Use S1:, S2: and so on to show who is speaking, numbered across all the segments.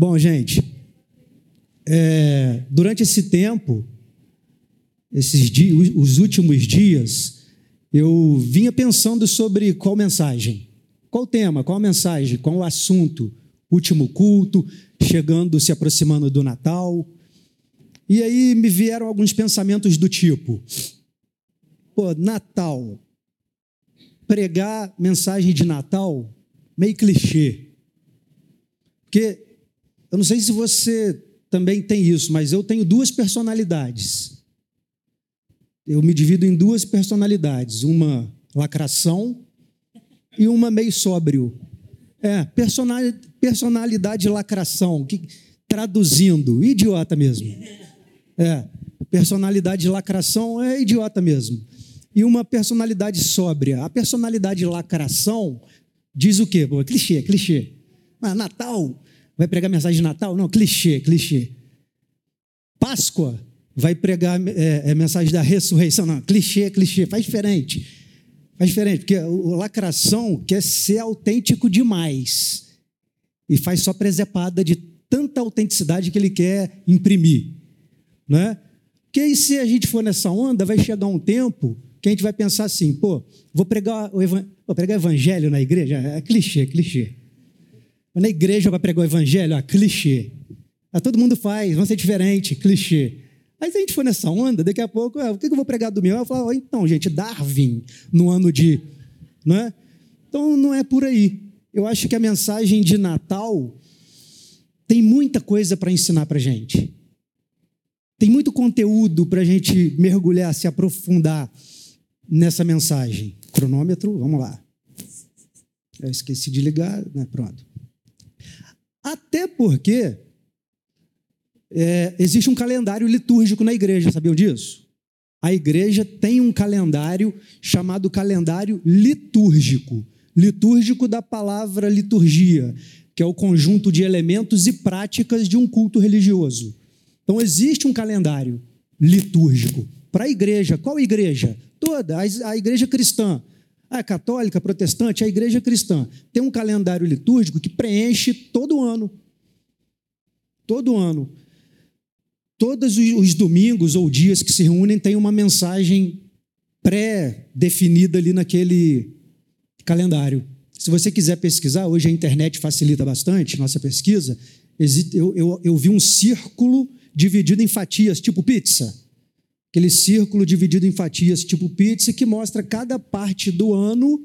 S1: Bom, gente, é, durante esse tempo, esses dias, os últimos dias, eu vinha pensando sobre qual mensagem, qual tema, qual mensagem, qual assunto, último culto, chegando, se aproximando do Natal. E aí me vieram alguns pensamentos do tipo: pô, Natal, pregar mensagem de Natal, meio clichê. Porque eu não sei se você também tem isso, mas eu tenho duas personalidades. Eu me divido em duas personalidades, uma lacração e uma meio sóbrio. É, personalidade lacração, que, traduzindo, idiota mesmo. É, personalidade lacração é idiota mesmo. E uma personalidade sóbria. A personalidade lacração diz o quê? Pô, clichê, clichê. Ah, Natal, vai pregar mensagem de Natal? Não, clichê, clichê. Páscoa, vai pregar é, é, mensagem da ressurreição? Não, clichê, clichê. Faz diferente. Faz diferente, porque o lacração quer ser autêntico demais. E faz só presepada de tanta autenticidade que ele quer imprimir. Né? Porque aí, se a gente for nessa onda, vai chegar um tempo que a gente vai pensar assim, pô, vou pregar o evan... vou pregar evangelho na igreja? É clichê, clichê. Na igreja vai pregar o evangelho? Ah, clichê. Ah, todo mundo faz, vão ser diferente, clichê. Aí se a gente for nessa onda, daqui a pouco, ah, o que eu vou pregar do meu? Eu falo, então, gente, Darwin, no ano de. Não é? Então não é por aí. Eu acho que a mensagem de Natal tem muita coisa para ensinar para gente. Tem muito conteúdo para a gente mergulhar, se aprofundar nessa mensagem. Cronômetro, vamos lá. Eu esqueci de ligar, né? Pronto. Até porque é, existe um calendário litúrgico na igreja, sabiam disso? A igreja tem um calendário chamado calendário litúrgico. Litúrgico da palavra liturgia, que é o conjunto de elementos e práticas de um culto religioso. Então, existe um calendário litúrgico para a igreja. Qual igreja? Toda, a igreja cristã. A católica, a protestante, a igreja cristã. Tem um calendário litúrgico que preenche todo ano. Todo ano. Todos os domingos ou dias que se reúnem tem uma mensagem pré-definida ali naquele calendário. Se você quiser pesquisar, hoje a internet facilita bastante nossa pesquisa. Eu, eu, eu vi um círculo dividido em fatias, tipo pizza. Aquele círculo dividido em fatias, tipo pizza, que mostra cada parte do ano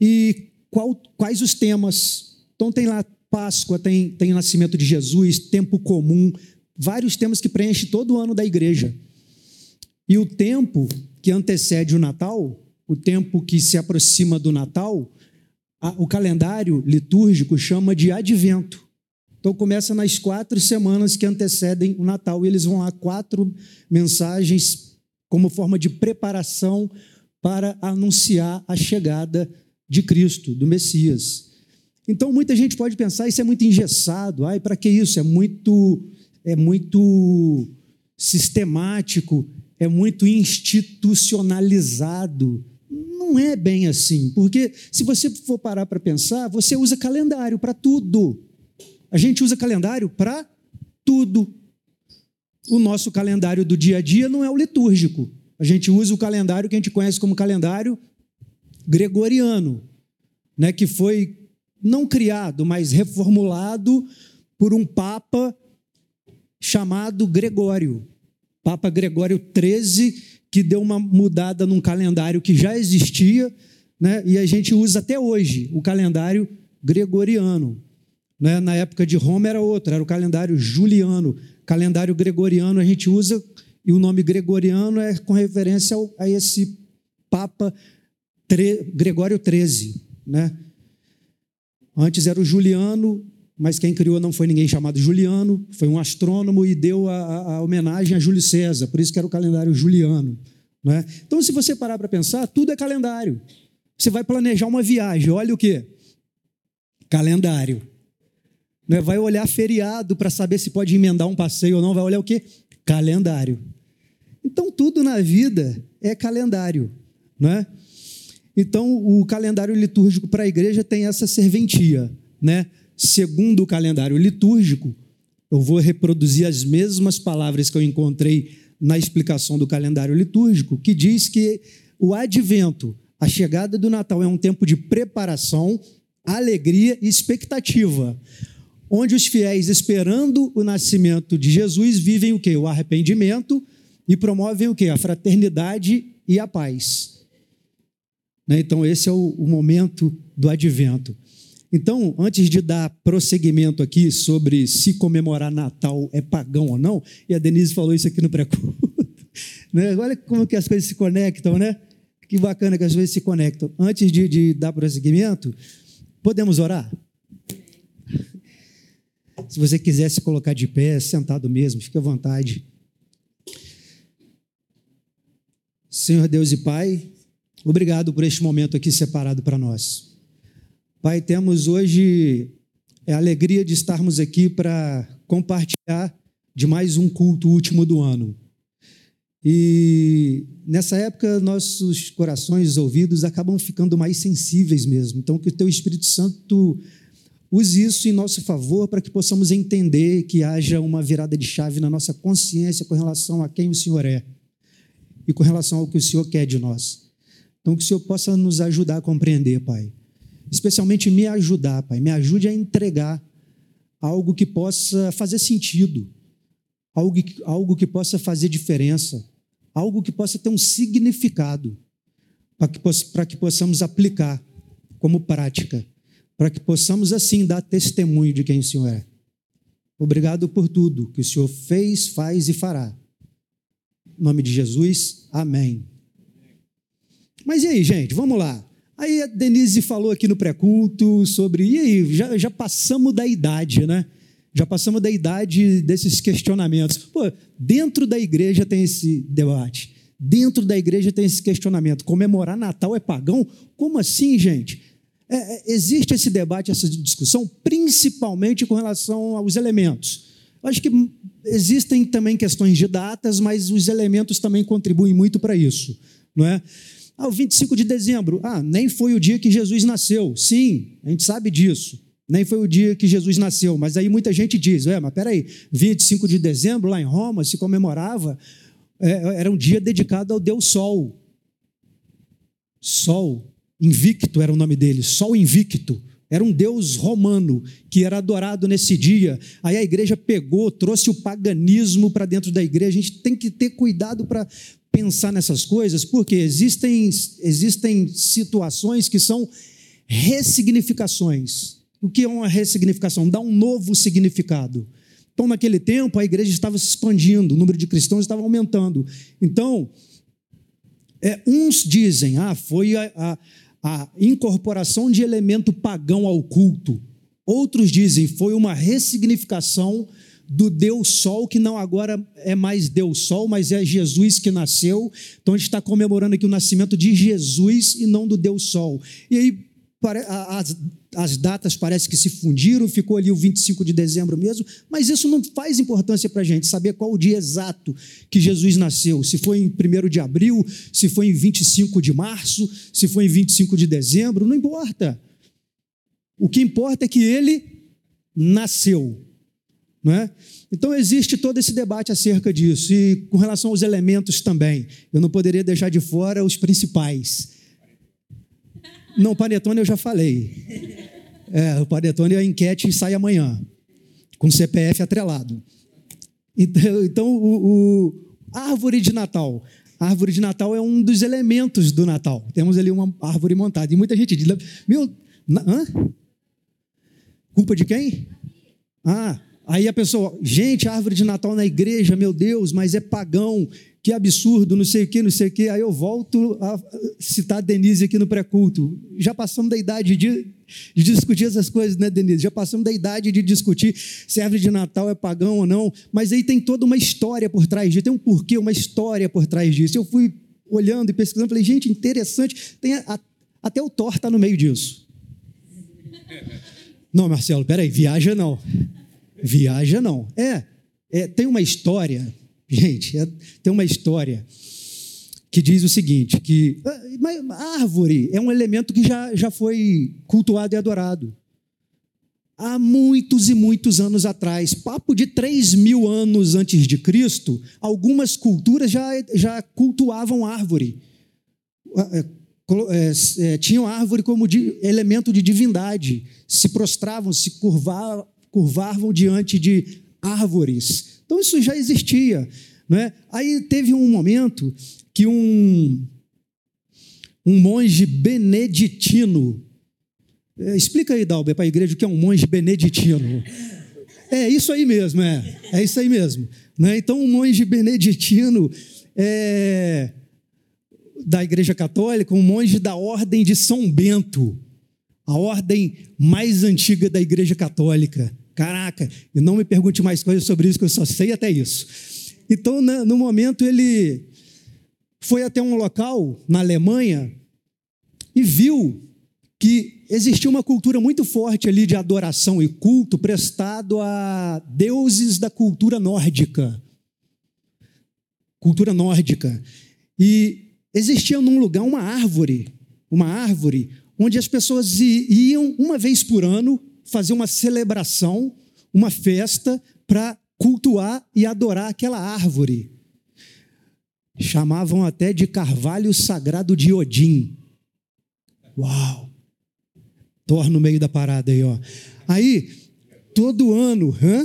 S1: e qual, quais os temas. Então, tem lá Páscoa, tem, tem Nascimento de Jesus, Tempo Comum, vários temas que preenchem todo o ano da igreja. E o tempo que antecede o Natal, o tempo que se aproxima do Natal, o calendário litúrgico chama de advento. Então começa nas quatro semanas que antecedem o Natal e eles vão lá quatro mensagens como forma de preparação para anunciar a chegada de Cristo, do Messias. Então muita gente pode pensar isso é muito engessado, ai para que isso? É muito é muito sistemático, é muito institucionalizado. Não é bem assim, porque se você for parar para pensar, você usa calendário para tudo. A gente usa calendário para tudo. O nosso calendário do dia a dia não é o litúrgico. A gente usa o calendário que a gente conhece como calendário gregoriano, né, que foi não criado, mas reformulado por um papa chamado Gregório, Papa Gregório XIII, que deu uma mudada num calendário que já existia, né? e a gente usa até hoje o calendário gregoriano. Né? Na época de Roma era outro, era o calendário juliano. Calendário gregoriano a gente usa, e o nome gregoriano é com referência ao, a esse Papa tre, Gregório XIII. Né? Antes era o Juliano, mas quem criou não foi ninguém chamado Juliano, foi um astrônomo e deu a, a, a homenagem a Júlio César, por isso que era o calendário juliano. Né? Então, se você parar para pensar, tudo é calendário. Você vai planejar uma viagem, olha o que? Calendário. Né? Vai olhar feriado para saber se pode emendar um passeio ou não, vai olhar o que? Calendário. Então, tudo na vida é calendário. Né? Então, o calendário litúrgico para a igreja tem essa serventia. Né? segundo o calendário litúrgico, eu vou reproduzir as mesmas palavras que eu encontrei na explicação do calendário litúrgico, que diz que o advento, a chegada do Natal, é um tempo de preparação, alegria e expectativa, onde os fiéis, esperando o nascimento de Jesus, vivem o que? O arrependimento e promovem o que? A fraternidade e a paz. Né? Então, esse é o momento do advento. Então, antes de dar prosseguimento aqui sobre se comemorar Natal é pagão ou não, e a Denise falou isso aqui no pré-culto, né? olha como que as coisas se conectam, né? Que bacana que as coisas se conectam. Antes de, de dar prosseguimento, podemos orar? Se você quiser se colocar de pé, sentado mesmo, fique à vontade. Senhor Deus e Pai, obrigado por este momento aqui separado para nós. Pai, temos hoje a alegria de estarmos aqui para compartilhar de mais um culto último do ano. E nessa época, nossos corações, ouvidos acabam ficando mais sensíveis mesmo. Então, que o Teu Espírito Santo use isso em nosso favor para que possamos entender que haja uma virada de chave na nossa consciência com relação a quem o Senhor é e com relação ao que o Senhor quer de nós. Então, que o Senhor possa nos ajudar a compreender, Pai especialmente me ajudar, Pai. Me ajude a entregar algo que possa fazer sentido, algo que, algo que possa fazer diferença, algo que possa ter um significado, para que, para que possamos aplicar como prática, para que possamos assim dar testemunho de quem o Senhor é. Obrigado por tudo que o Senhor fez, faz e fará. Em nome de Jesus, amém. Mas e aí, gente, vamos lá. Aí a Denise falou aqui no pré-culto sobre. E aí, já, já passamos da idade, né? Já passamos da idade desses questionamentos. Pô, dentro da igreja tem esse debate. Dentro da igreja tem esse questionamento. Comemorar Natal é pagão? Como assim, gente? É, é existe esse debate, essa discussão, principalmente com relação aos elementos. Eu acho que existem também questões de datas, mas os elementos também contribuem muito para isso, não é? Ah, o 25 de dezembro. Ah, nem foi o dia que Jesus nasceu. Sim, a gente sabe disso. Nem foi o dia que Jesus nasceu. Mas aí muita gente diz: é, mas peraí, 25 de dezembro, lá em Roma, se comemorava, é, era um dia dedicado ao Deus Sol. Sol, invicto era o nome dele, Sol invicto. Era um deus romano que era adorado nesse dia. Aí a igreja pegou, trouxe o paganismo para dentro da igreja. A gente tem que ter cuidado para pensar nessas coisas, porque existem, existem situações que são ressignificações. O que é uma ressignificação? Dá um novo significado. Então, naquele tempo, a igreja estava se expandindo, o número de cristãos estava aumentando. Então, é, uns dizem, ah, foi a, a, a incorporação de elemento pagão ao culto. Outros dizem, foi uma ressignificação do Deus Sol, que não agora é mais Deus Sol, mas é Jesus que nasceu. Então a gente está comemorando aqui o nascimento de Jesus e não do Deus Sol. E aí as, as datas parece que se fundiram, ficou ali o 25 de dezembro mesmo, mas isso não faz importância para a gente saber qual o dia exato que Jesus nasceu. Se foi em 1 de abril, se foi em 25 de março, se foi em 25 de dezembro, não importa. O que importa é que ele nasceu. Não é? Então existe todo esse debate acerca disso. E com relação aos elementos também, eu não poderia deixar de fora os principais. Não, panetone eu já falei. É, o panetone a enquete sai amanhã, com CPF atrelado. Então, então o, o árvore de Natal. A árvore de Natal é um dos elementos do Natal. Temos ali uma árvore montada. E muita gente diz: Meu, hã? culpa de quem? Ah, Aí a pessoa, gente, árvore de Natal na igreja, meu Deus, mas é pagão, que absurdo, não sei o que, não sei o que. Aí eu volto a citar a Denise aqui no pré-culto. Já passamos da idade de, de, discutir essas coisas, né, Denise? Já passamos da idade de discutir se a árvore de Natal é pagão ou não, mas aí tem toda uma história por trás disso, tem um porquê, uma história por trás disso. Eu fui olhando e pesquisando, falei, gente, interessante, tem a, até o Thor está no meio disso. Não, Marcelo, peraí, viaja não. Viaja não. É, é tem uma história, gente, é, tem uma história que diz o seguinte, que a árvore é um elemento que já, já foi cultuado e adorado. há muitos e muitos anos atrás, papo de 3 mil anos antes de Cristo, algumas culturas já, já cultuavam árvore. É, é, é, tinham árvore como de, elemento de divindade, se prostravam, se curvavam diante de árvores. Então isso já existia. Né? Aí teve um momento que um, um monge beneditino é, explica aí, Dalber, para a igreja o que é um monge beneditino. É isso aí mesmo, é. É isso aí mesmo. Né? Então, um monge beneditino é, da Igreja Católica, um monge da Ordem de São Bento, a ordem mais antiga da Igreja Católica. Caraca, e não me pergunte mais coisas sobre isso, que eu só sei até isso. Então, no momento, ele foi até um local na Alemanha e viu que existia uma cultura muito forte ali de adoração e culto prestado a deuses da cultura nórdica. Cultura nórdica. E existia num lugar uma árvore, uma árvore onde as pessoas iam uma vez por ano fazer uma celebração, uma festa para cultuar e adorar aquela árvore. Chamavam até de carvalho sagrado de Odin. Uau! Thor no meio da parada aí, ó. Aí, todo ano, hã?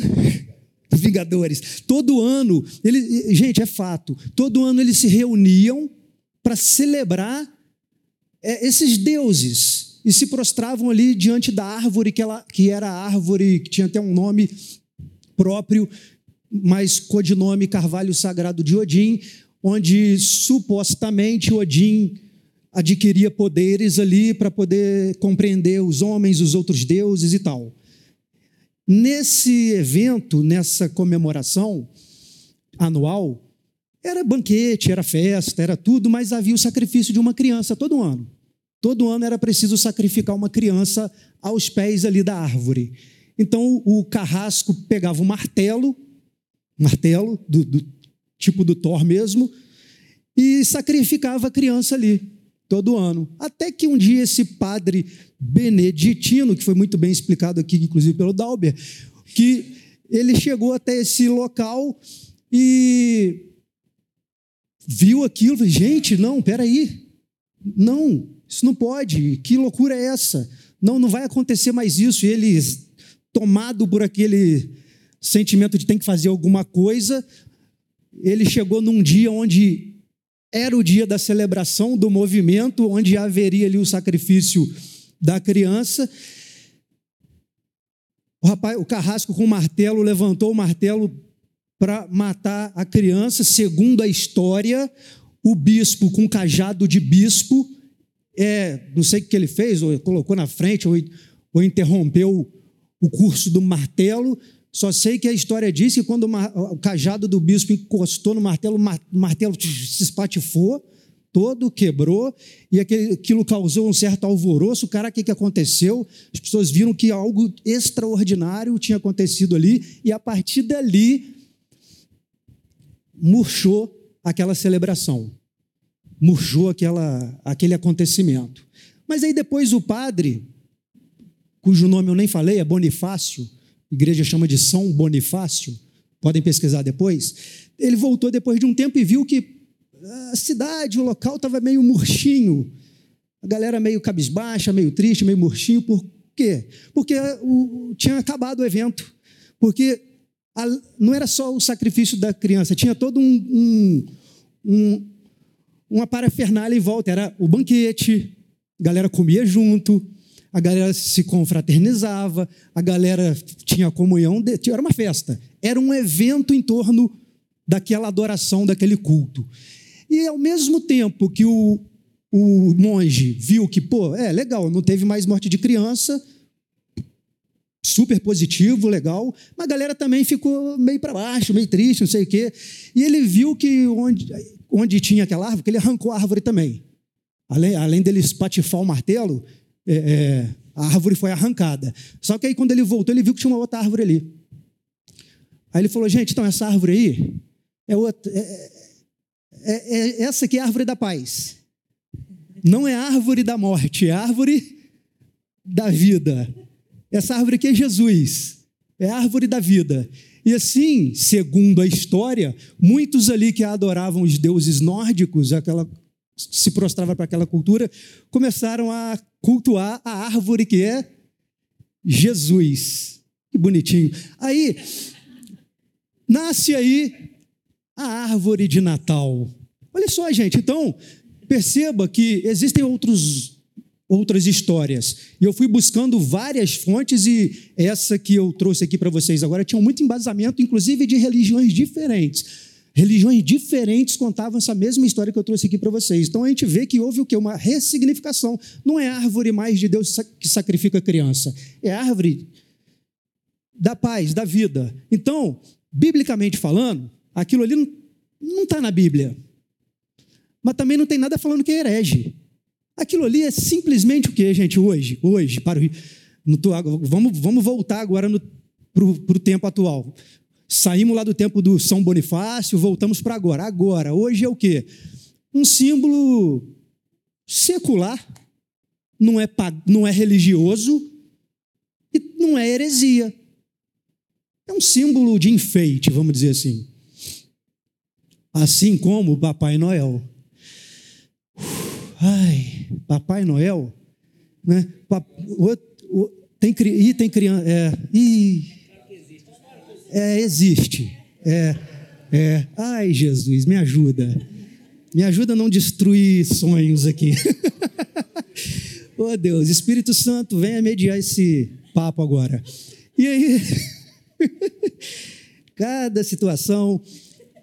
S1: Vingadores, todo ano, ele, gente, é fato, todo ano eles se reuniam para celebrar é, esses deuses e se prostravam ali diante da árvore, que, ela, que era a árvore que tinha até um nome próprio, mas codinome Carvalho Sagrado de Odin, onde supostamente Odin adquiria poderes ali para poder compreender os homens, os outros deuses e tal. Nesse evento, nessa comemoração anual, era banquete, era festa, era tudo, mas havia o sacrifício de uma criança todo ano. Todo ano era preciso sacrificar uma criança aos pés ali da árvore. Então o carrasco pegava um martelo, martelo do, do tipo do Thor mesmo, e sacrificava a criança ali todo ano. Até que um dia esse padre beneditino, que foi muito bem explicado aqui, inclusive pelo Dalber, que ele chegou até esse local e viu aquilo, gente, não, peraí, não, isso não pode, que loucura é essa? Não, não vai acontecer mais isso. E ele, tomado por aquele sentimento de tem que fazer alguma coisa, ele chegou num dia onde era o dia da celebração do movimento, onde haveria ali o sacrifício da criança. O rapaz, o carrasco com o martelo levantou o martelo para matar a criança. Segundo a história, o bispo com cajado de bispo, é, não sei o que ele fez, ou colocou na frente, ou, ou interrompeu o curso do martelo, só sei que a história diz que quando o cajado do bispo encostou no martelo, o martelo se espatifou todo, quebrou, e aquilo causou um certo alvoroço. Cara, o que aconteceu? As pessoas viram que algo extraordinário tinha acontecido ali, e a partir dali murchou aquela celebração, murchou aquela, aquele acontecimento. Mas aí depois o padre, cujo nome eu nem falei, é Bonifácio, a igreja chama de São Bonifácio, podem pesquisar depois. Ele voltou depois de um tempo e viu que a cidade, o local estava meio murchinho, a galera meio cabisbaixa, meio triste, meio murchinho. Por quê? Porque o, tinha acabado o evento. Porque a, não era só o sacrifício da criança, tinha todo um, um, um, uma parafernália em volta. Era o banquete, a galera comia junto, a galera se confraternizava, a galera tinha comunhão, era uma festa, era um evento em torno daquela adoração, daquele culto. E ao mesmo tempo que o, o monge viu que, pô, é legal, não teve mais morte de criança, super positivo, legal, mas a galera também ficou meio para baixo, meio triste, não sei o quê. E ele viu que onde, onde tinha aquela árvore, que ele arrancou a árvore também. Além, além dele espatifar o martelo, é, é, a árvore foi arrancada. Só que aí, quando ele voltou, ele viu que tinha uma outra árvore ali. Aí ele falou: gente, então essa árvore aí é, outra, é, é, é essa aqui é a árvore da paz. Não é árvore da morte, é árvore da vida. Essa árvore aqui é Jesus, é árvore da vida. E assim, segundo a história, muitos ali que adoravam os deuses nórdicos, aquela se prostrava para aquela cultura, começaram a cultuar a árvore que é Jesus. Que bonitinho. Aí nasce aí a árvore de Natal. Olha só, gente. Então, perceba que existem outros outras histórias. E eu fui buscando várias fontes e essa que eu trouxe aqui para vocês agora tinha muito embasamento, inclusive de religiões diferentes. Religiões diferentes contavam essa mesma história que eu trouxe aqui para vocês. Então a gente vê que houve o que? Uma ressignificação. Não é árvore mais de Deus que sacrifica a criança, é árvore da paz, da vida. Então, biblicamente falando, aquilo ali não está na Bíblia. Mas também não tem nada falando que é herege. Aquilo ali é simplesmente o que, gente, hoje? Hoje, para o. Vamos, vamos voltar agora para o tempo atual. Saímos lá do tempo do São Bonifácio, voltamos para agora. Agora, hoje é o quê? Um símbolo secular, não é, não é religioso e não é heresia. É um símbolo de enfeite, vamos dizer assim. Assim como o Papai Noel. Ai, Papai Noel, né? Tem, ih, tem criança. É, ih, é, existe. É, é. Ai, Jesus, me ajuda. Me ajuda a não destruir sonhos aqui. oh, Deus, Espírito Santo, venha mediar esse papo agora. E aí, cada situação.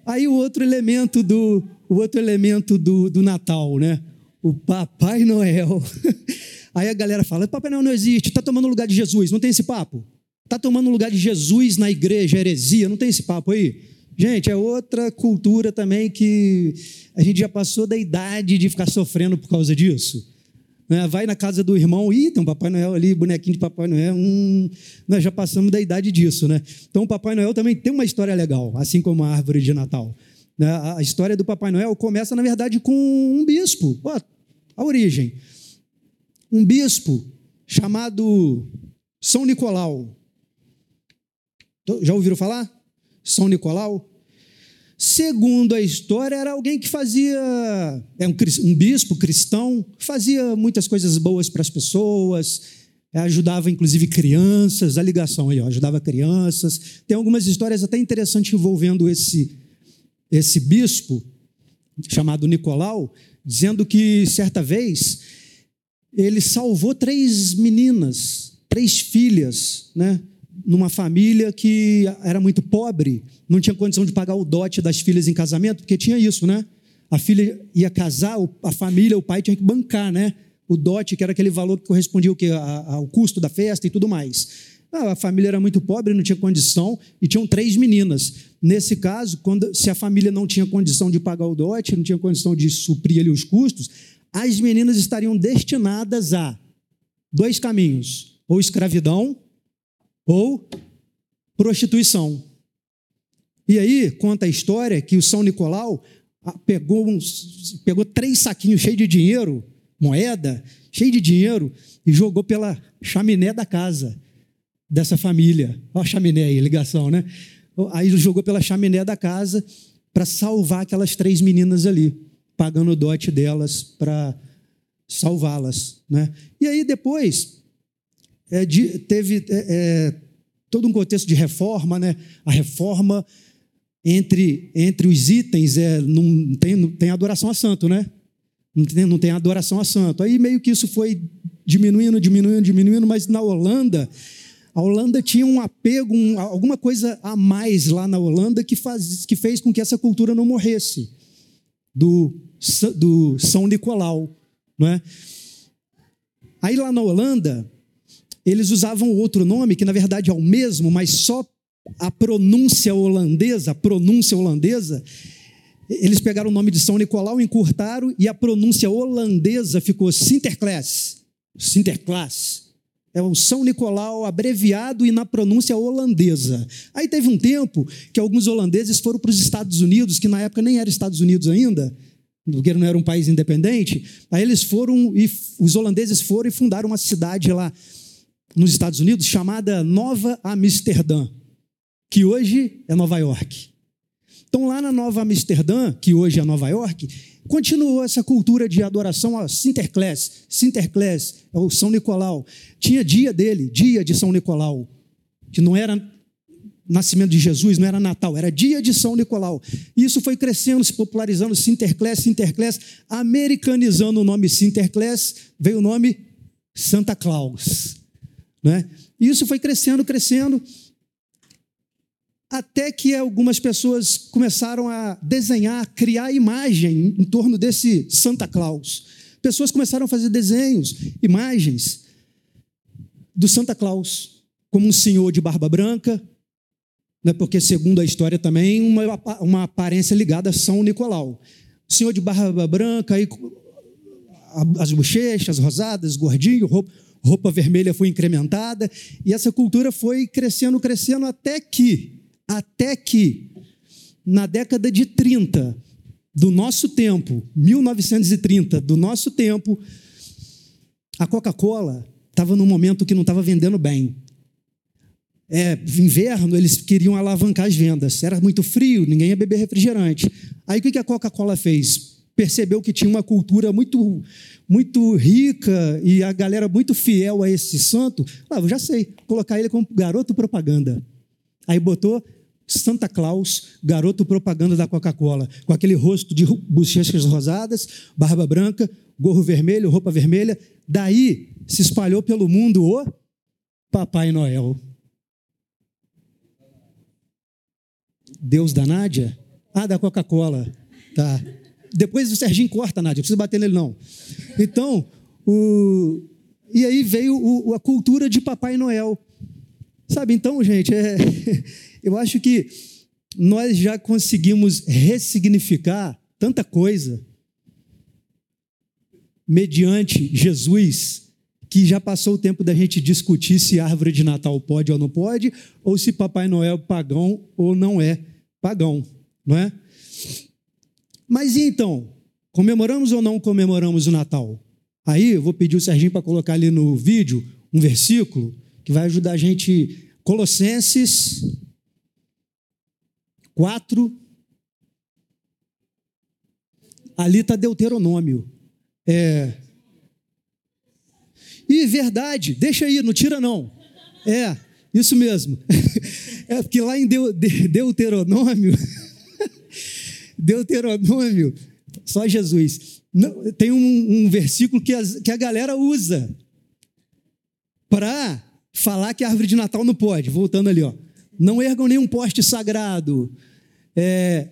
S1: Aí o outro elemento do, o outro elemento do, do Natal, né? O Papai Noel. Aí a galera fala: Papai Noel não existe, está tomando o lugar de Jesus. Não tem esse papo? Está tomando o lugar de Jesus na igreja, heresia, não tem esse papo aí? Gente, é outra cultura também que a gente já passou da idade de ficar sofrendo por causa disso. Né? Vai na casa do irmão, e tem um Papai Noel ali, bonequinho de Papai Noel. Hum, nós já passamos da idade disso, né? Então o Papai Noel também tem uma história legal, assim como a árvore de Natal. Né? A história do Papai Noel começa, na verdade, com um bispo. Ó, a origem. Um bispo chamado São Nicolau. Já ouviram falar? São Nicolau? Segundo a história, era alguém que fazia, é um, um bispo cristão, fazia muitas coisas boas para as pessoas, ajudava inclusive crianças, a ligação aí, ó, ajudava crianças. Tem algumas histórias até interessantes envolvendo esse, esse bispo, chamado Nicolau, dizendo que certa vez ele salvou três meninas, três filhas, né? numa família que era muito pobre, não tinha condição de pagar o dote das filhas em casamento, porque tinha isso, né? A filha ia casar, a família, o pai tinha que bancar, né? O dote, que era aquele valor que correspondia que, ao custo da festa e tudo mais. A família era muito pobre, não tinha condição, e tinham três meninas. Nesse caso, quando, se a família não tinha condição de pagar o dote, não tinha condição de suprir ali os custos, as meninas estariam destinadas a dois caminhos: ou escravidão, ou prostituição. E aí conta a história que o São Nicolau ah, pegou, uns, pegou três saquinhos cheios de dinheiro, moeda, cheio de dinheiro, e jogou pela chaminé da casa dessa família. Olha a chaminé aí, ligação, né? Aí jogou pela chaminé da casa para salvar aquelas três meninas ali, pagando o dote delas para salvá-las. Né? E aí depois é, de, teve é, é, todo um contexto de reforma, né? A reforma entre, entre os itens é, não, tem, não tem adoração a santo, né? Não tem, não tem adoração a santo. Aí meio que isso foi diminuindo, diminuindo, diminuindo, mas na Holanda, a Holanda tinha um apego, um, alguma coisa a mais lá na Holanda que, faz, que fez com que essa cultura não morresse, do, do São Nicolau. Não é? Aí lá na Holanda, eles usavam outro nome, que na verdade é o mesmo, mas só a pronúncia holandesa, a pronúncia holandesa, eles pegaram o nome de São Nicolau, encurtaram e a pronúncia holandesa ficou Sinterklaas. Sinterklaas. É o São Nicolau abreviado e na pronúncia holandesa. Aí teve um tempo que alguns holandeses foram para os Estados Unidos, que na época nem era Estados Unidos ainda, porque não era um país independente. Aí eles foram e os holandeses foram e fundaram uma cidade lá nos Estados Unidos chamada Nova Amsterdã, que hoje é Nova York. Então, lá na Nova Amsterdã, que hoje é Nova York, continuou essa cultura de adoração a Sinterklaas. Sinterklaas é o São Nicolau. Tinha dia dele, dia de São Nicolau, que não era nascimento de Jesus, não era Natal, era dia de São Nicolau. Isso foi crescendo, se popularizando, Sinterklaas, Sinterklaas, americanizando o nome Sinterklaas, veio o nome Santa Claus. Né? Isso foi crescendo, crescendo, até que algumas pessoas começaram a desenhar, criar imagem em torno desse Santa Claus. Pessoas começaram a fazer desenhos, imagens do Santa Claus, como um senhor de barba branca, né, porque, segundo a história também, uma, uma aparência ligada a São Nicolau. O senhor de barba branca, aí, as bochechas rosadas, gordinho, roupa, roupa vermelha foi incrementada, e essa cultura foi crescendo, crescendo, até que, até que, na década de 30, do nosso tempo, 1930, do nosso tempo, a Coca-Cola estava num momento que não estava vendendo bem é, inverno, eles queriam alavancar as vendas. Era muito frio, ninguém ia beber refrigerante. Aí o que a Coca-Cola fez? Percebeu que tinha uma cultura muito, muito rica e a galera muito fiel a esse santo. Ah, eu já sei, colocar ele como garoto propaganda. Aí botou Santa Claus, garoto propaganda da Coca-Cola, com aquele rosto de bochechas rosadas, barba branca, gorro vermelho, roupa vermelha. Daí se espalhou pelo mundo o Papai Noel. Deus da Nádia? Ah, da Coca-Cola. Tá. Depois o Serginho corta, Nádia, não precisa bater nele, não. Então, o... e aí veio o, a cultura de Papai Noel. Sabe, então, gente, é... eu acho que nós já conseguimos ressignificar tanta coisa mediante Jesus, que já passou o tempo da gente discutir se árvore de Natal pode ou não pode, ou se Papai Noel é pagão ou não é pagão, não é? Mas e então, comemoramos ou não comemoramos o Natal? Aí eu vou pedir o Serginho para colocar ali no vídeo um versículo que vai ajudar a gente. Colossenses 4. Ali está Deuteronômio. É. E verdade, deixa aí, não tira não. É, isso mesmo. É porque lá em Deuteronômio, Deuteronômio, só Jesus, tem um, um versículo que, as, que a galera usa para falar que a árvore de Natal não pode. Voltando ali, ó. Não ergam nenhum poste sagrado, é,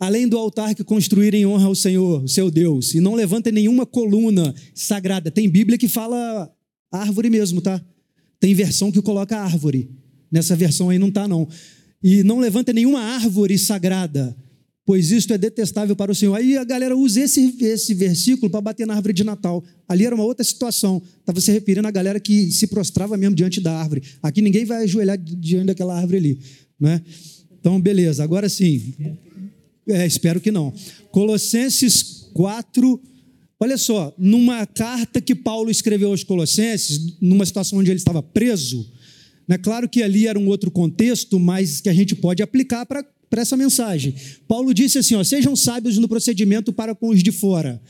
S1: além do altar que construírem honra ao Senhor, seu Deus, e não levantem nenhuma coluna sagrada. Tem Bíblia que fala árvore mesmo, tá? Tem versão que coloca árvore. Nessa versão aí não está, não. E não levanta nenhuma árvore sagrada, pois isto é detestável para o Senhor. Aí a galera usa esse, esse versículo para bater na árvore de Natal. Ali era uma outra situação. Estava se referindo à galera que se prostrava mesmo diante da árvore. Aqui ninguém vai ajoelhar diante daquela árvore ali. Né? Então, beleza. Agora sim. É, espero que não. Colossenses 4. Olha só, numa carta que Paulo escreveu aos Colossenses, numa situação onde ele estava preso, é claro que ali era um outro contexto, mas que a gente pode aplicar para essa mensagem. Paulo disse assim: ó, sejam sábios no procedimento para com os de fora.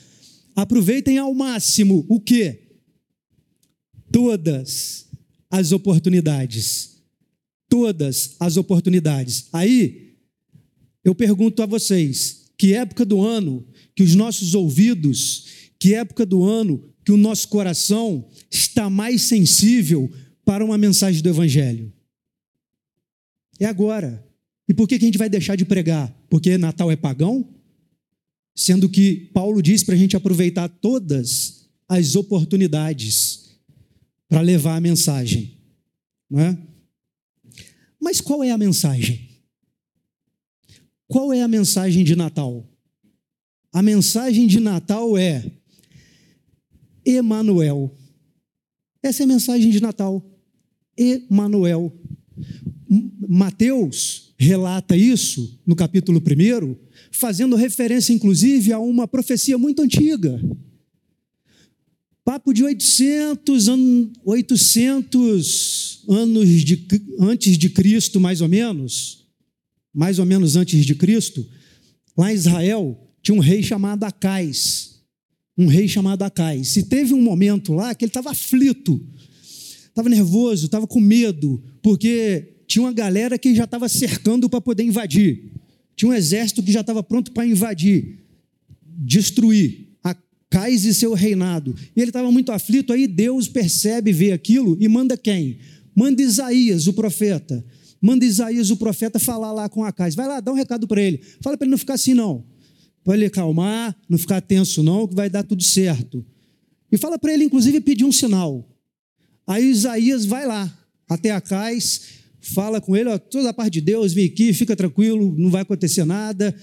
S1: Aproveitem ao máximo o que? Todas as oportunidades. Todas as oportunidades. Aí, eu pergunto a vocês: que época do ano que os nossos ouvidos, que época do ano que o nosso coração está mais sensível para uma mensagem do Evangelho. É agora. E por que, a gente vai deixar de pregar? Porque Natal é pagão? Sendo que Paulo diz para a gente aproveitar todas as oportunidades para levar a mensagem. Não é? Mas qual é a mensagem? Qual é a mensagem de Natal? A mensagem de Natal é Emanuel. Essa é a mensagem de Natal. Emanuel. Mateus relata isso no capítulo 1, fazendo referência inclusive a uma profecia muito antiga. Papo de 800, an 800 anos de, antes de Cristo, mais ou menos, mais ou menos antes de Cristo, lá em Israel tinha um rei chamado Acais. Um rei chamado Acais. E teve um momento lá que ele estava aflito, estava nervoso, estava com medo, porque tinha uma galera que já estava cercando para poder invadir. Tinha um exército que já estava pronto para invadir, destruir a Cais e seu reinado. E ele estava muito aflito, aí Deus percebe, vê aquilo e manda quem? Manda Isaías, o profeta. Manda Isaías, o profeta, falar lá com Acais. Vai lá, dá um recado para ele. Fala para ele não ficar assim, não. Para ele calmar, não ficar tenso, não, que vai dar tudo certo. E fala para ele, inclusive, pedir um sinal. Aí Isaías vai lá, até Acais, fala com ele, ó, toda a parte de Deus, vem aqui, fica tranquilo, não vai acontecer nada.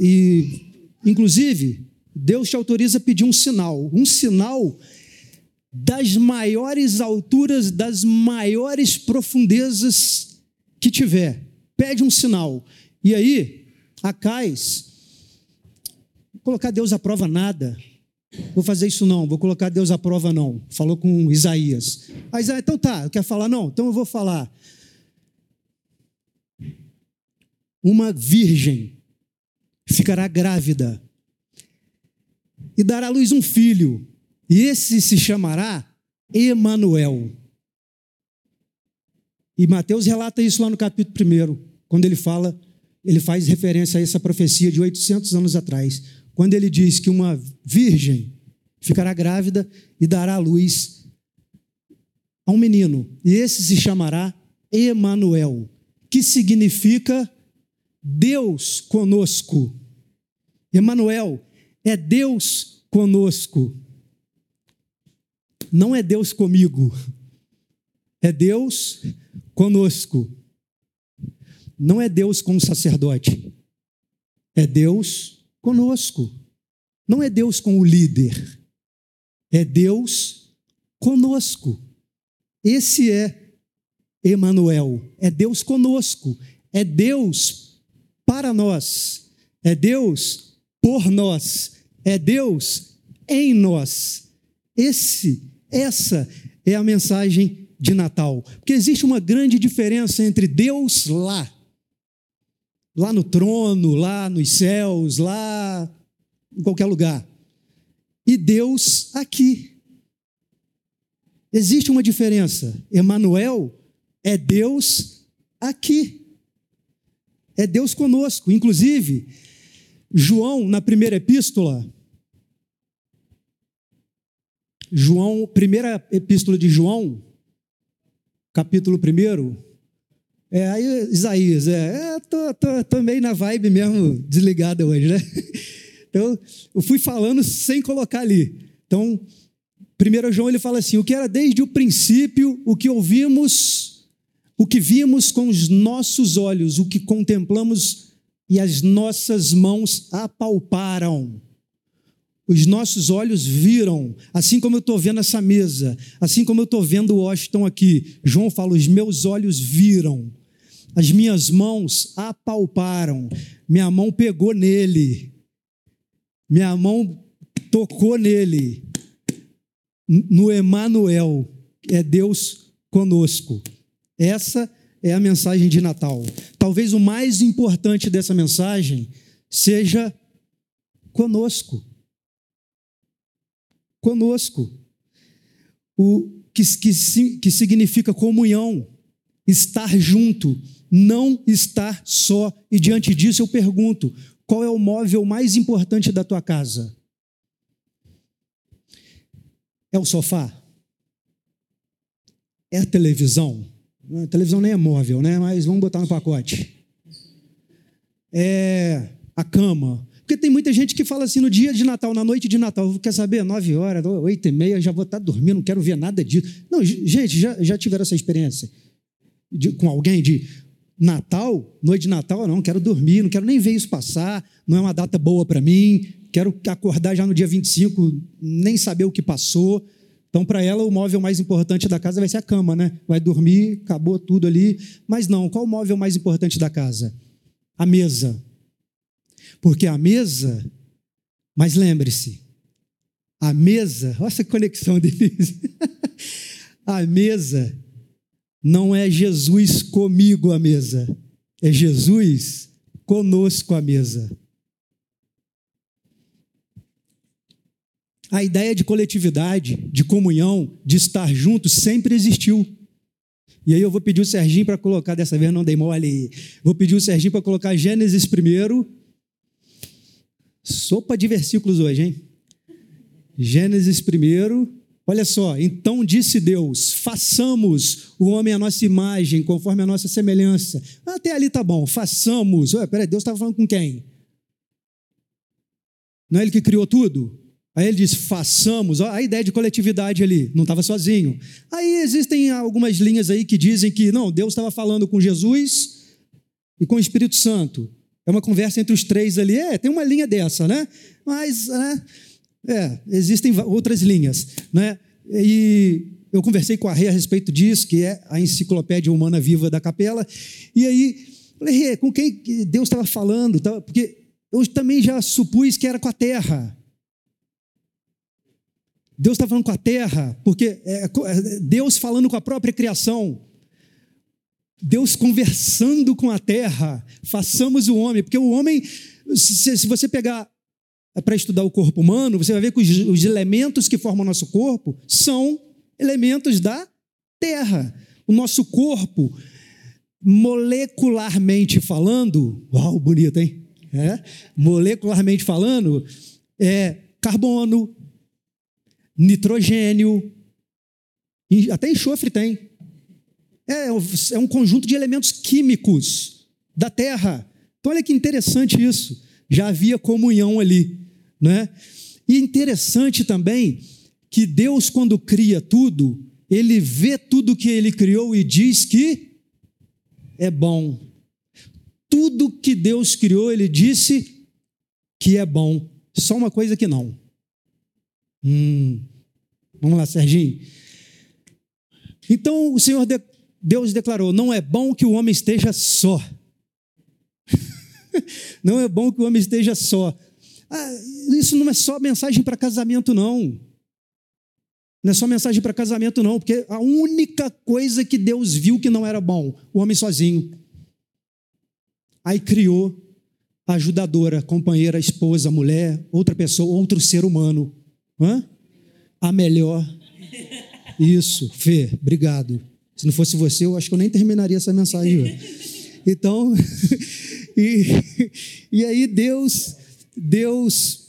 S1: E, inclusive, Deus te autoriza a pedir um sinal, um sinal das maiores alturas, das maiores profundezas que tiver. Pede um sinal. E aí, Acais, colocar Deus à prova nada. Vou fazer isso não, vou colocar Deus à prova não. Falou com Isaías. Aí Isaías, então tá, quer falar não? Então eu vou falar. Uma virgem ficará grávida e dará à luz um filho, e esse se chamará Emanuel. E Mateus relata isso lá no capítulo 1, quando ele fala, ele faz referência a essa profecia de 800 anos atrás, quando ele diz que uma virgem ficará grávida e dará à luz a um menino, e esse se chamará Emanuel, que significa Deus conosco. Emanuel é Deus conosco. Não é Deus comigo. É Deus conosco. Não é Deus com o sacerdote. É Deus conosco. Não é Deus com o líder. É Deus conosco. Esse é Emanuel. É Deus conosco. É Deus para nós, é Deus por nós, é Deus em nós. Esse, essa é a mensagem de Natal. Porque existe uma grande diferença entre Deus lá, lá no trono, lá nos céus, lá em qualquer lugar, e Deus aqui. Existe uma diferença. Emanuel é Deus aqui. É Deus conosco. Inclusive, João, na primeira epístola, João, primeira epístola de João, capítulo 1, é, aí Isaías, é, é tô, tô, tô meio na vibe mesmo, desligada hoje, né? Então, eu fui falando sem colocar ali. Então, 1 João ele fala assim: o que era desde o princípio, o que ouvimos o que vimos com os nossos olhos, o que contemplamos e as nossas mãos apalparam. Os nossos olhos viram, assim como eu estou vendo essa mesa, assim como eu estou vendo o Washington aqui. João fala: os meus olhos viram, as minhas mãos apalparam, minha mão pegou nele, minha mão tocou nele. No Emanuel, é Deus conosco. Essa é a mensagem de Natal. Talvez o mais importante dessa mensagem seja conosco. Conosco. O que, que, que significa comunhão, estar junto, não estar só. E diante disso eu pergunto: qual é o móvel mais importante da tua casa? É o sofá? É a televisão? A televisão nem é móvel, né? Mas vamos botar no pacote. É a cama. Porque tem muita gente que fala assim no dia de Natal, na noite de Natal, quer saber? Nove horas, oito e meia, já vou estar dormindo, não quero ver nada disso. Não, gente, já, já tiveram essa experiência de, com alguém de Natal, noite de Natal, não, quero dormir, não quero nem ver isso passar, não é uma data boa para mim, quero acordar já no dia 25, nem saber o que passou. Então, para ela, o móvel mais importante da casa vai ser a cama, né? Vai dormir, acabou tudo ali. Mas não, qual o móvel mais importante da casa? A mesa. Porque a mesa, mas lembre-se, A mesa, olha essa conexão deles. a mesa não é Jesus comigo a mesa, é Jesus conosco a mesa. A ideia de coletividade, de comunhão, de estar junto sempre existiu. E aí eu vou pedir o Serginho para colocar, dessa vez não dei mole, vou pedir o Serginho para colocar Gênesis primeiro. Sopa de versículos hoje, hein? Gênesis primeiro. Olha só, então disse Deus: façamos o homem à nossa imagem, conforme a nossa semelhança. Até ali tá bom, façamos. Ué, peraí, Deus estava falando com quem? Não é ele que criou tudo? Aí ele diz: façamos, a ideia de coletividade ali, não estava sozinho. Aí existem algumas linhas aí que dizem que não, Deus estava falando com Jesus e com o Espírito Santo. É uma conversa entre os três ali. É, tem uma linha dessa, né? Mas, é, é existem outras linhas, né? E eu conversei com a Rê a respeito disso, que é a enciclopédia humana viva da capela. E aí, falei, Rê, com quem Deus estava falando? Porque eu também já supus que era com a terra. Deus está falando com a terra, porque é, é Deus falando com a própria criação. Deus conversando com a terra, façamos o homem, porque o homem, se, se você pegar para estudar o corpo humano, você vai ver que os, os elementos que formam o nosso corpo são elementos da terra. O nosso corpo, molecularmente falando, uau, bonito, hein? É, molecularmente falando, é carbono, nitrogênio, até enxofre tem. É, é um conjunto de elementos químicos da Terra. Então, olha que interessante isso. Já havia comunhão ali. Né? E interessante também que Deus, quando cria tudo, ele vê tudo que ele criou e diz que é bom. Tudo que Deus criou, ele disse que é bom. Só uma coisa que não. Hum. Vamos lá, Serginho. Então o Senhor de, Deus declarou: não é bom que o homem esteja só. não é bom que o homem esteja só. Ah, isso não é só mensagem para casamento, não. Não é só mensagem para casamento, não, porque a única coisa que Deus viu que não era bom, o homem sozinho. Aí criou a ajudadora, companheira, esposa, mulher, outra pessoa, outro ser humano. Hã? A melhor. Isso, Fê, obrigado. Se não fosse você, eu acho que eu nem terminaria essa mensagem. Então, e, e aí Deus, Deus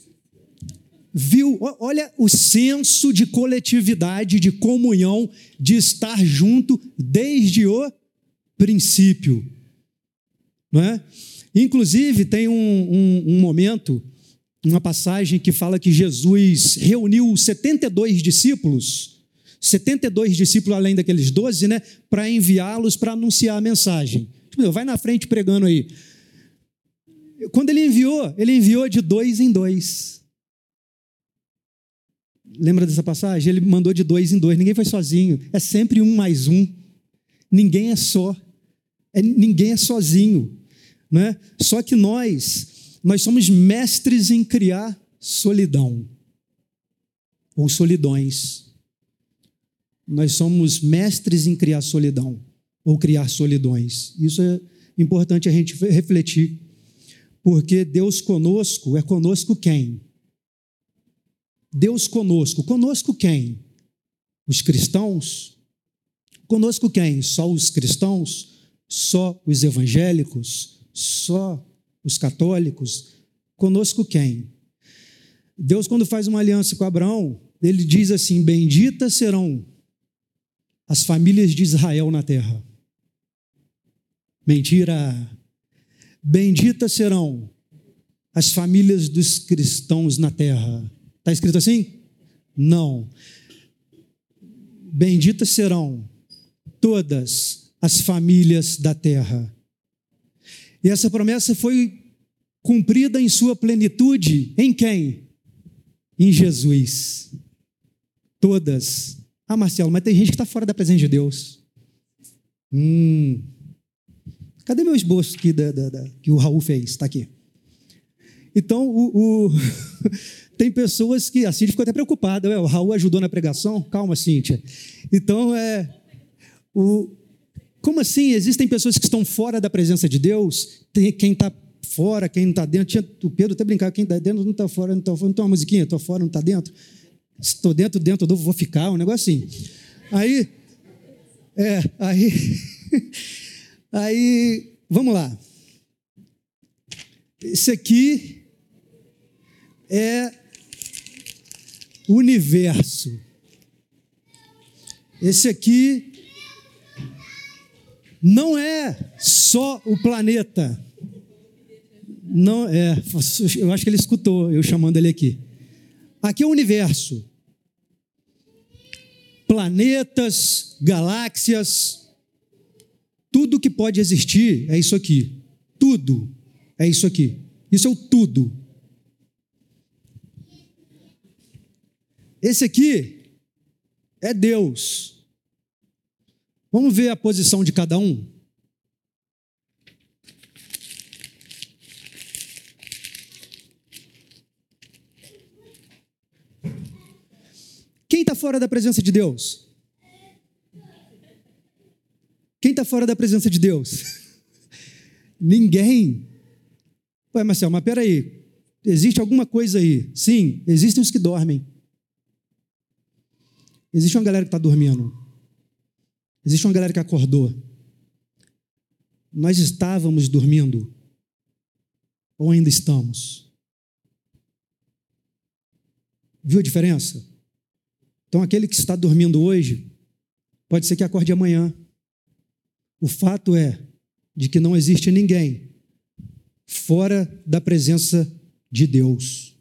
S1: viu, olha o senso de coletividade, de comunhão, de estar junto desde o princípio. Não é? Inclusive, tem um, um, um momento uma passagem que fala que Jesus reuniu 72 discípulos, 72 discípulos além daqueles 12, né, para enviá-los para anunciar a mensagem. Vai na frente pregando aí. Quando ele enviou, ele enviou de dois em dois. Lembra dessa passagem? Ele mandou de dois em dois. Ninguém foi sozinho. É sempre um mais um. Ninguém é só. É, ninguém é sozinho. Né? Só que nós nós somos mestres em criar solidão ou solidões. Nós somos mestres em criar solidão ou criar solidões. Isso é importante a gente refletir, porque Deus conosco é conosco quem? Deus conosco. Conosco quem? Os cristãos? Conosco quem? Só os cristãos? Só os evangélicos? Só os católicos, conosco quem? Deus, quando faz uma aliança com Abraão, ele diz assim: Benditas serão as famílias de Israel na terra. Mentira. Benditas serão as famílias dos cristãos na terra. Está escrito assim? Não. Benditas serão todas as famílias da terra. E essa promessa foi cumprida em sua plenitude em quem? Em Jesus. Todas. Ah, Marcelo, mas tem gente que está fora da presença de Deus. Hum. Cadê meu esboço aqui da, da, da, que o Raul fez? Está aqui. Então, o, o tem pessoas que. A Cíntia ficou até preocupada. Ué, o Raul ajudou na pregação? Calma, Cíntia. Então, é. O, como assim? Existem pessoas que estão fora da presença de Deus? Tem quem está fora, quem não está dentro. Tinha, o Pedro até brincava: quem está dentro não está fora, não está fora. Não tem uma musiquinha, estou fora, não está dentro. Estou dentro, dentro, vou ficar, um negócio assim. Aí. É, aí. aí. Vamos lá. Esse aqui é universo. Esse aqui não é só o planeta. Não é, eu acho que ele escutou eu chamando ele aqui. Aqui é o universo. Planetas, galáxias, tudo que pode existir é isso aqui. Tudo é isso aqui. Isso é o tudo. Esse aqui é Deus. Vamos ver a posição de cada um? Quem está fora da presença de Deus? Quem está fora da presença de Deus? Ninguém. Ué, Marcelo, mas peraí, existe alguma coisa aí? Sim, existem os que dormem. Existe uma galera que está dormindo. Existe uma galera que acordou. Nós estávamos dormindo. Ou ainda estamos? Viu a diferença? Então, aquele que está dormindo hoje, pode ser que acorde amanhã. O fato é de que não existe ninguém fora da presença de Deus.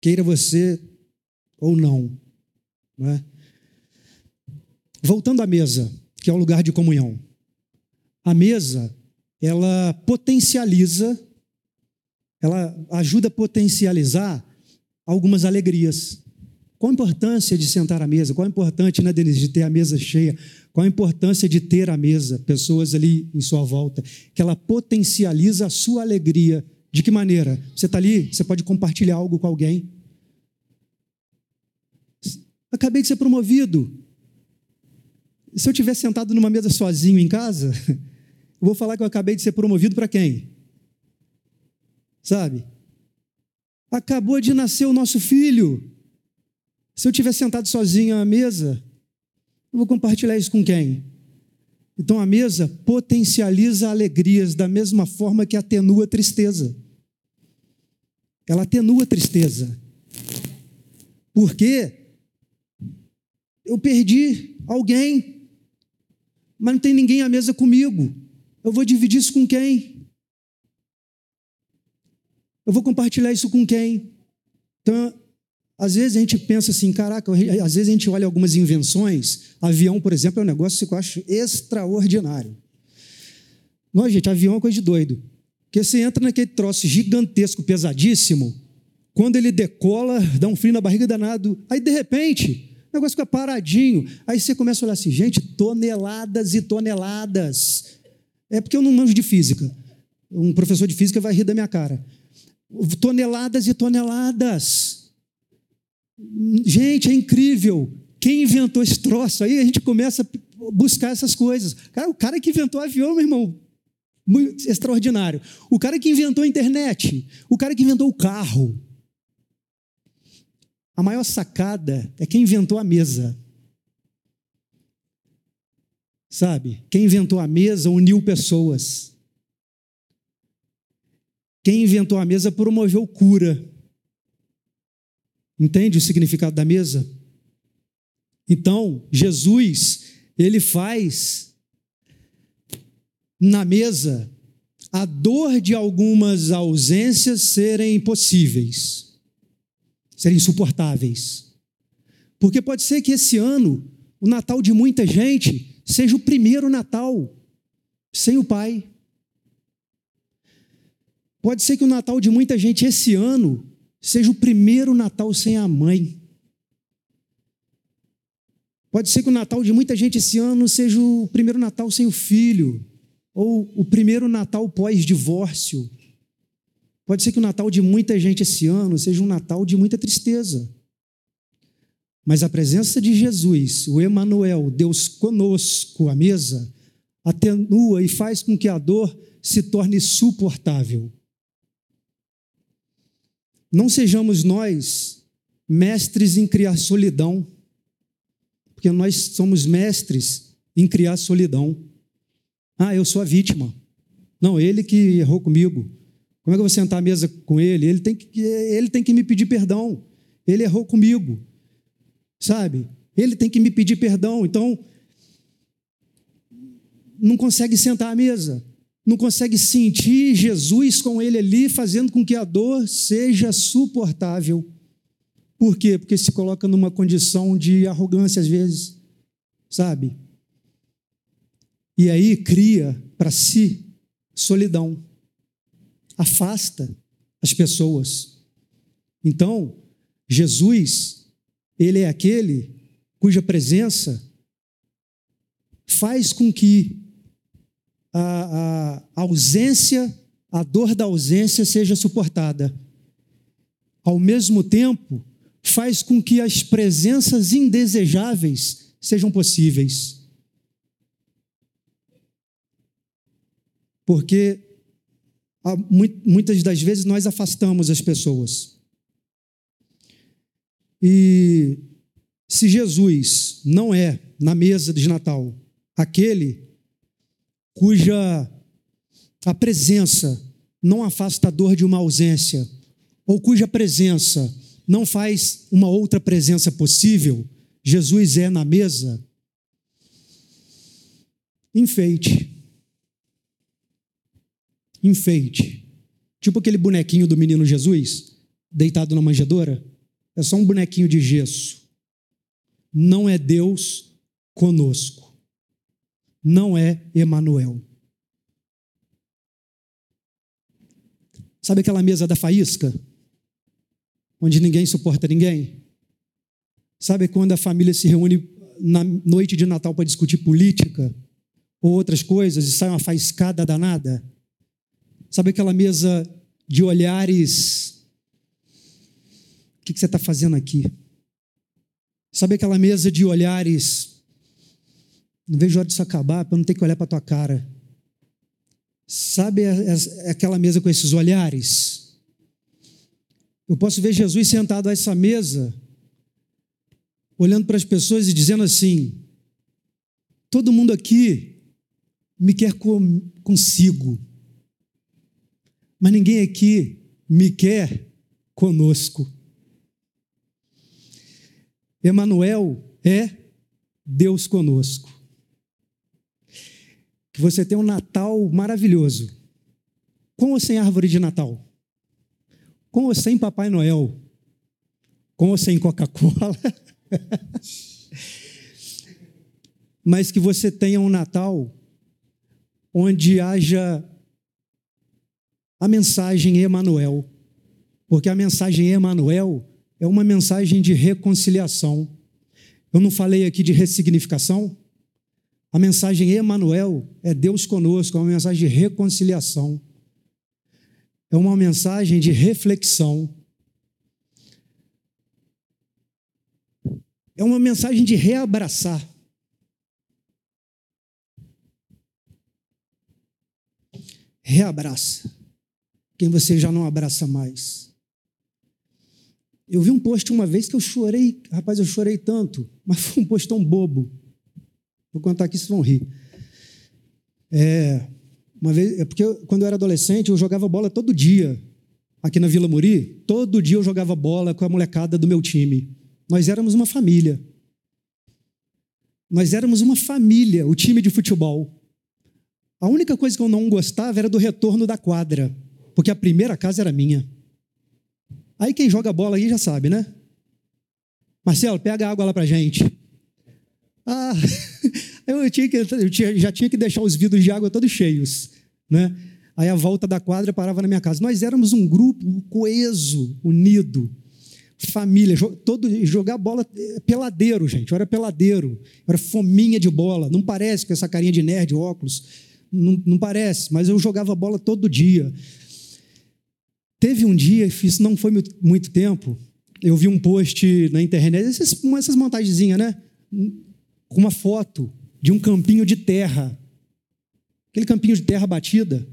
S1: queira você ou não. não é? Voltando à mesa, que é o lugar de comunhão. A mesa, ela potencializa, ela ajuda a potencializar algumas alegrias. Qual a importância de sentar à mesa? Qual a importância, né, Denise, de ter a mesa cheia? Qual a importância de ter a mesa, pessoas ali em sua volta? Que ela potencializa a sua alegria de que maneira? Você está ali, você pode compartilhar algo com alguém. Acabei de ser promovido. Se eu estiver sentado numa mesa sozinho em casa, eu vou falar que eu acabei de ser promovido para quem? Sabe? Acabou de nascer o nosso filho. Se eu estiver sentado sozinho à mesa, eu vou compartilhar isso com quem? Então a mesa potencializa alegrias da mesma forma que atenua a tristeza ela atenua a tristeza. Porque eu perdi alguém, mas não tem ninguém à mesa comigo. Eu vou dividir isso com quem? Eu vou compartilhar isso com quem? Então, às vezes a gente pensa assim, caraca, às vezes a gente olha algumas invenções. Avião, por exemplo, é um negócio que eu acho extraordinário. Não, gente, avião é coisa de doido. Porque você entra naquele troço gigantesco, pesadíssimo, quando ele decola, dá um frio na barriga danado, aí de repente, o negócio fica paradinho, aí você começa a olhar assim, gente, toneladas e toneladas. É porque eu não manjo de física. Um professor de física vai rir da minha cara. Toneladas e toneladas. Gente, é incrível. Quem inventou esse troço? Aí a gente começa a buscar essas coisas. Cara, o cara que inventou o avião, meu irmão, muito extraordinário. O cara que inventou a internet, o cara que inventou o carro. A maior sacada é quem inventou a mesa. Sabe? Quem inventou a mesa uniu pessoas. Quem inventou a mesa promoveu cura. Entende o significado da mesa? Então, Jesus, ele faz na mesa a dor de algumas ausências serem impossíveis, serem insuportáveis. Porque pode ser que esse ano, o Natal de muita gente, seja o primeiro Natal sem o pai. Pode ser que o Natal de muita gente esse ano seja o primeiro Natal sem a mãe. Pode ser que o Natal de muita gente esse ano seja o primeiro Natal sem o filho ou o primeiro Natal pós-divórcio. Pode ser que o Natal de muita gente esse ano seja um Natal de muita tristeza. Mas a presença de Jesus, o Emanuel, Deus conosco à mesa, atenua e faz com que a dor se torne suportável. Não sejamos nós mestres em criar solidão, porque nós somos mestres em criar solidão. Ah, eu sou a vítima. Não, ele que errou comigo. Como é que eu vou sentar à mesa com ele? Ele tem que, ele tem que me pedir perdão. Ele errou comigo. Sabe? Ele tem que me pedir perdão. Então, não consegue sentar à mesa. Não consegue sentir Jesus com ele ali, fazendo com que a dor seja suportável. Por quê? Porque se coloca numa condição de arrogância às vezes, sabe? E aí cria para si solidão, afasta as pessoas. Então, Jesus, ele é aquele cuja presença faz com que a, a ausência, a dor da ausência seja suportada. Ao mesmo tempo, faz com que as presenças indesejáveis sejam possíveis. Porque muitas das vezes nós afastamos as pessoas. E se Jesus não é, na mesa de Natal, aquele cuja a presença não afasta a dor de uma ausência, ou cuja presença não faz uma outra presença possível, Jesus é na mesa, enfeite. Enfeite. Tipo aquele bonequinho do menino Jesus, deitado na manjedoura. É só um bonequinho de gesso. Não é Deus conosco. Não é Emanuel. Sabe aquela mesa da faísca? onde ninguém suporta ninguém? Sabe quando a família se reúne na noite de Natal para discutir política ou outras coisas e sai uma faiscada danada? Sabe aquela mesa de olhares? O que você está fazendo aqui? Sabe aquela mesa de olhares? Não vejo a hora disso acabar para não ter que olhar para a tua cara. Sabe aquela mesa com esses olhares? Eu posso ver Jesus sentado a essa mesa, olhando para as pessoas e dizendo assim: todo mundo aqui me quer com, consigo, mas ninguém aqui me quer conosco. Emanuel é Deus conosco. Que você tenha um Natal maravilhoso. Com ou sem árvore de Natal? Com ou sem Papai Noel? Com ou sem Coca-Cola? Mas que você tenha um Natal onde haja a mensagem Emanuel. Porque a mensagem Emanuel é uma mensagem de reconciliação. Eu não falei aqui de ressignificação? A mensagem Emanuel é Deus conosco, é uma mensagem de reconciliação é uma mensagem de reflexão. É uma mensagem de reabraçar. Reabraça quem você já não abraça mais. Eu vi um post uma vez que eu chorei, rapaz, eu chorei tanto, mas foi um post tão bobo. Vou contar aqui, vocês vão rir. É, uma vez, é porque eu, quando eu era adolescente, eu jogava bola todo dia. Aqui na Vila Muri, todo dia eu jogava bola com a molecada do meu time. Nós éramos uma família. Nós éramos uma família, o time de futebol. A única coisa que eu não gostava era do retorno da quadra, porque a primeira casa era minha. Aí quem joga bola aí já sabe, né? Marcelo, pega água lá pra gente. Ah, eu, tinha que, eu tinha, já tinha que deixar os vidros de água todos cheios. Né? Aí a volta da quadra parava na minha casa. Nós éramos um grupo coeso, unido, família, todo, jogar bola é, peladeiro, gente. Eu era peladeiro, eu era fominha de bola. Não parece com essa carinha de nerd, óculos. Não, não parece, mas eu jogava bola todo dia. Teve um dia, isso não foi muito tempo, eu vi um post na internet, essas, essas montagenzinhas, né? Com uma foto de um campinho de terra. Aquele campinho de terra batida.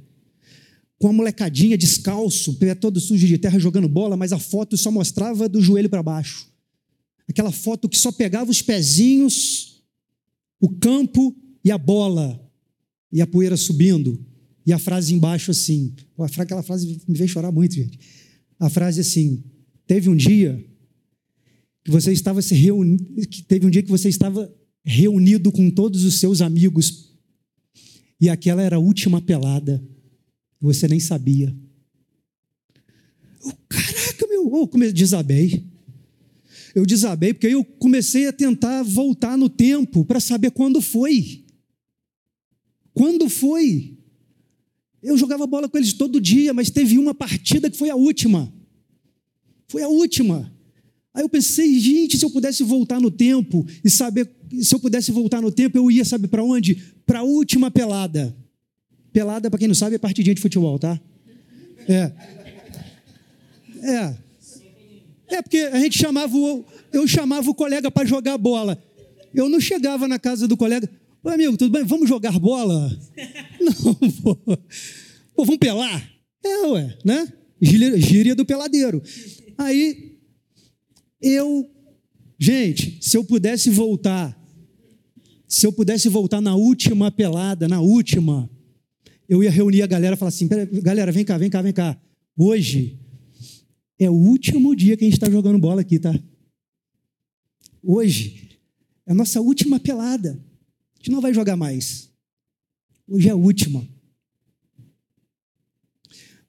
S1: Com a molecadinha descalço, pé todo sujo de terra jogando bola, mas a foto só mostrava do joelho para baixo. Aquela foto que só pegava os pezinhos, o campo e a bola, e a poeira subindo. E a frase embaixo assim, aquela frase me fez chorar muito, gente. A frase assim: teve um dia que você estava se reunindo, teve um dia que você estava reunido com todos os seus amigos e aquela era a última pelada, você nem sabia. Oh, caraca, meu, oh, como eu desabei. Eu desabei porque eu comecei a tentar voltar no tempo para saber quando foi. Quando foi? Eu jogava bola com eles todo dia, mas teve uma partida que foi a última. Foi a última. Aí eu pensei, gente, se eu pudesse voltar no tempo e saber, se eu pudesse voltar no tempo, eu ia, sabe para onde? Para a última pelada. Pelada, para quem não sabe, é partidinha de futebol, tá? É. É. É porque a gente chamava, o, eu chamava o colega para jogar bola. Eu não chegava na casa do colega, Oi, amigo, tudo bem? Vamos jogar bola? Não, pô. Pô, vamos pelar? É, ué, né? Gíria, gíria do peladeiro. Aí, eu, gente, se eu pudesse voltar, se eu pudesse voltar na última pelada, na última, eu ia reunir a galera e falar assim: galera, vem cá, vem cá, vem cá. Hoje é o último dia que a gente está jogando bola aqui, tá? Hoje é a nossa última pelada. A gente não vai jogar mais. Hoje é a última.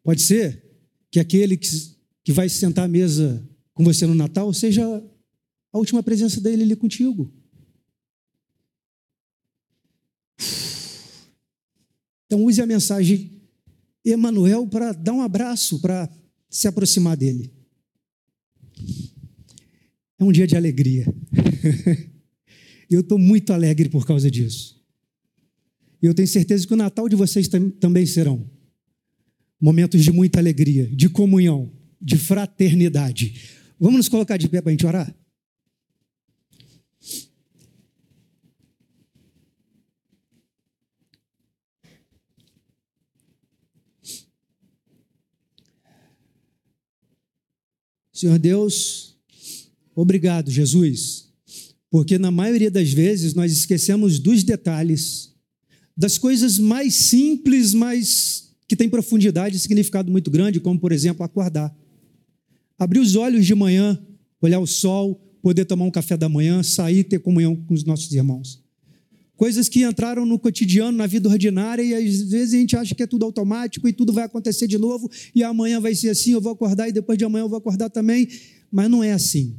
S1: Pode ser que aquele que, que vai sentar à mesa com você no Natal seja a última presença dele ali contigo. Então use a mensagem Emanuel para dar um abraço, para se aproximar dele. É um dia de alegria. eu estou muito alegre por causa disso. E eu tenho certeza que o Natal de vocês também serão momentos de muita alegria, de comunhão, de fraternidade. Vamos nos colocar de pé para a gente orar? Senhor Deus, obrigado, Jesus porque na maioria das vezes nós esquecemos dos detalhes, das coisas mais simples, mas que têm profundidade e significado muito grande, como por exemplo acordar. Abrir os olhos de manhã, olhar o sol, poder tomar um café da manhã, sair ter comunhão com os nossos irmãos. Coisas que entraram no cotidiano, na vida ordinária, e às vezes a gente acha que é tudo automático e tudo vai acontecer de novo, e amanhã vai ser assim, eu vou acordar e depois de amanhã eu vou acordar também, mas não é assim.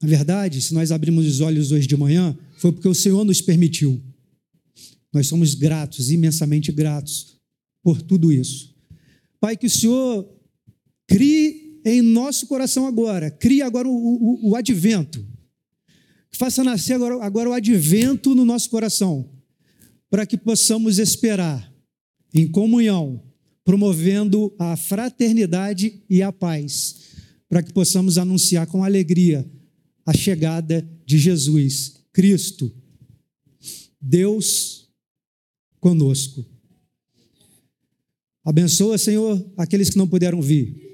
S1: Na verdade, se nós abrimos os olhos hoje de manhã, foi porque o Senhor nos permitiu. Nós somos gratos, imensamente gratos por tudo isso. Pai, que o Senhor crie em nosso coração agora, crie agora o, o, o advento. Faça nascer agora, agora o advento no nosso coração, para que possamos esperar em comunhão, promovendo a fraternidade e a paz, para que possamos anunciar com alegria a chegada de Jesus, Cristo, Deus conosco. Abençoa, Senhor, aqueles que não puderam vir.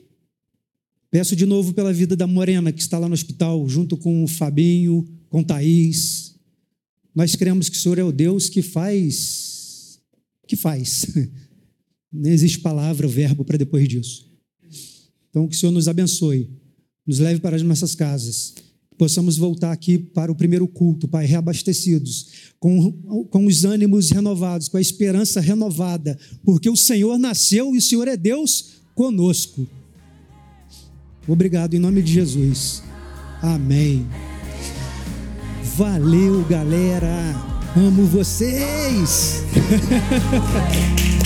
S1: Peço de novo pela vida da Morena, que está lá no hospital, junto com o Fabinho, com Thaís. Nós cremos que o Senhor é o Deus que faz. que faz. Nem existe palavra, verbo para depois disso. Então, que o Senhor nos abençoe, nos leve para as nossas casas possamos voltar aqui para o primeiro culto, Pai, reabastecidos, com, com os ânimos renovados, com a esperança renovada, porque o Senhor nasceu e o Senhor é Deus conosco. Obrigado em nome de Jesus. Amém. Valeu, galera. Amo vocês.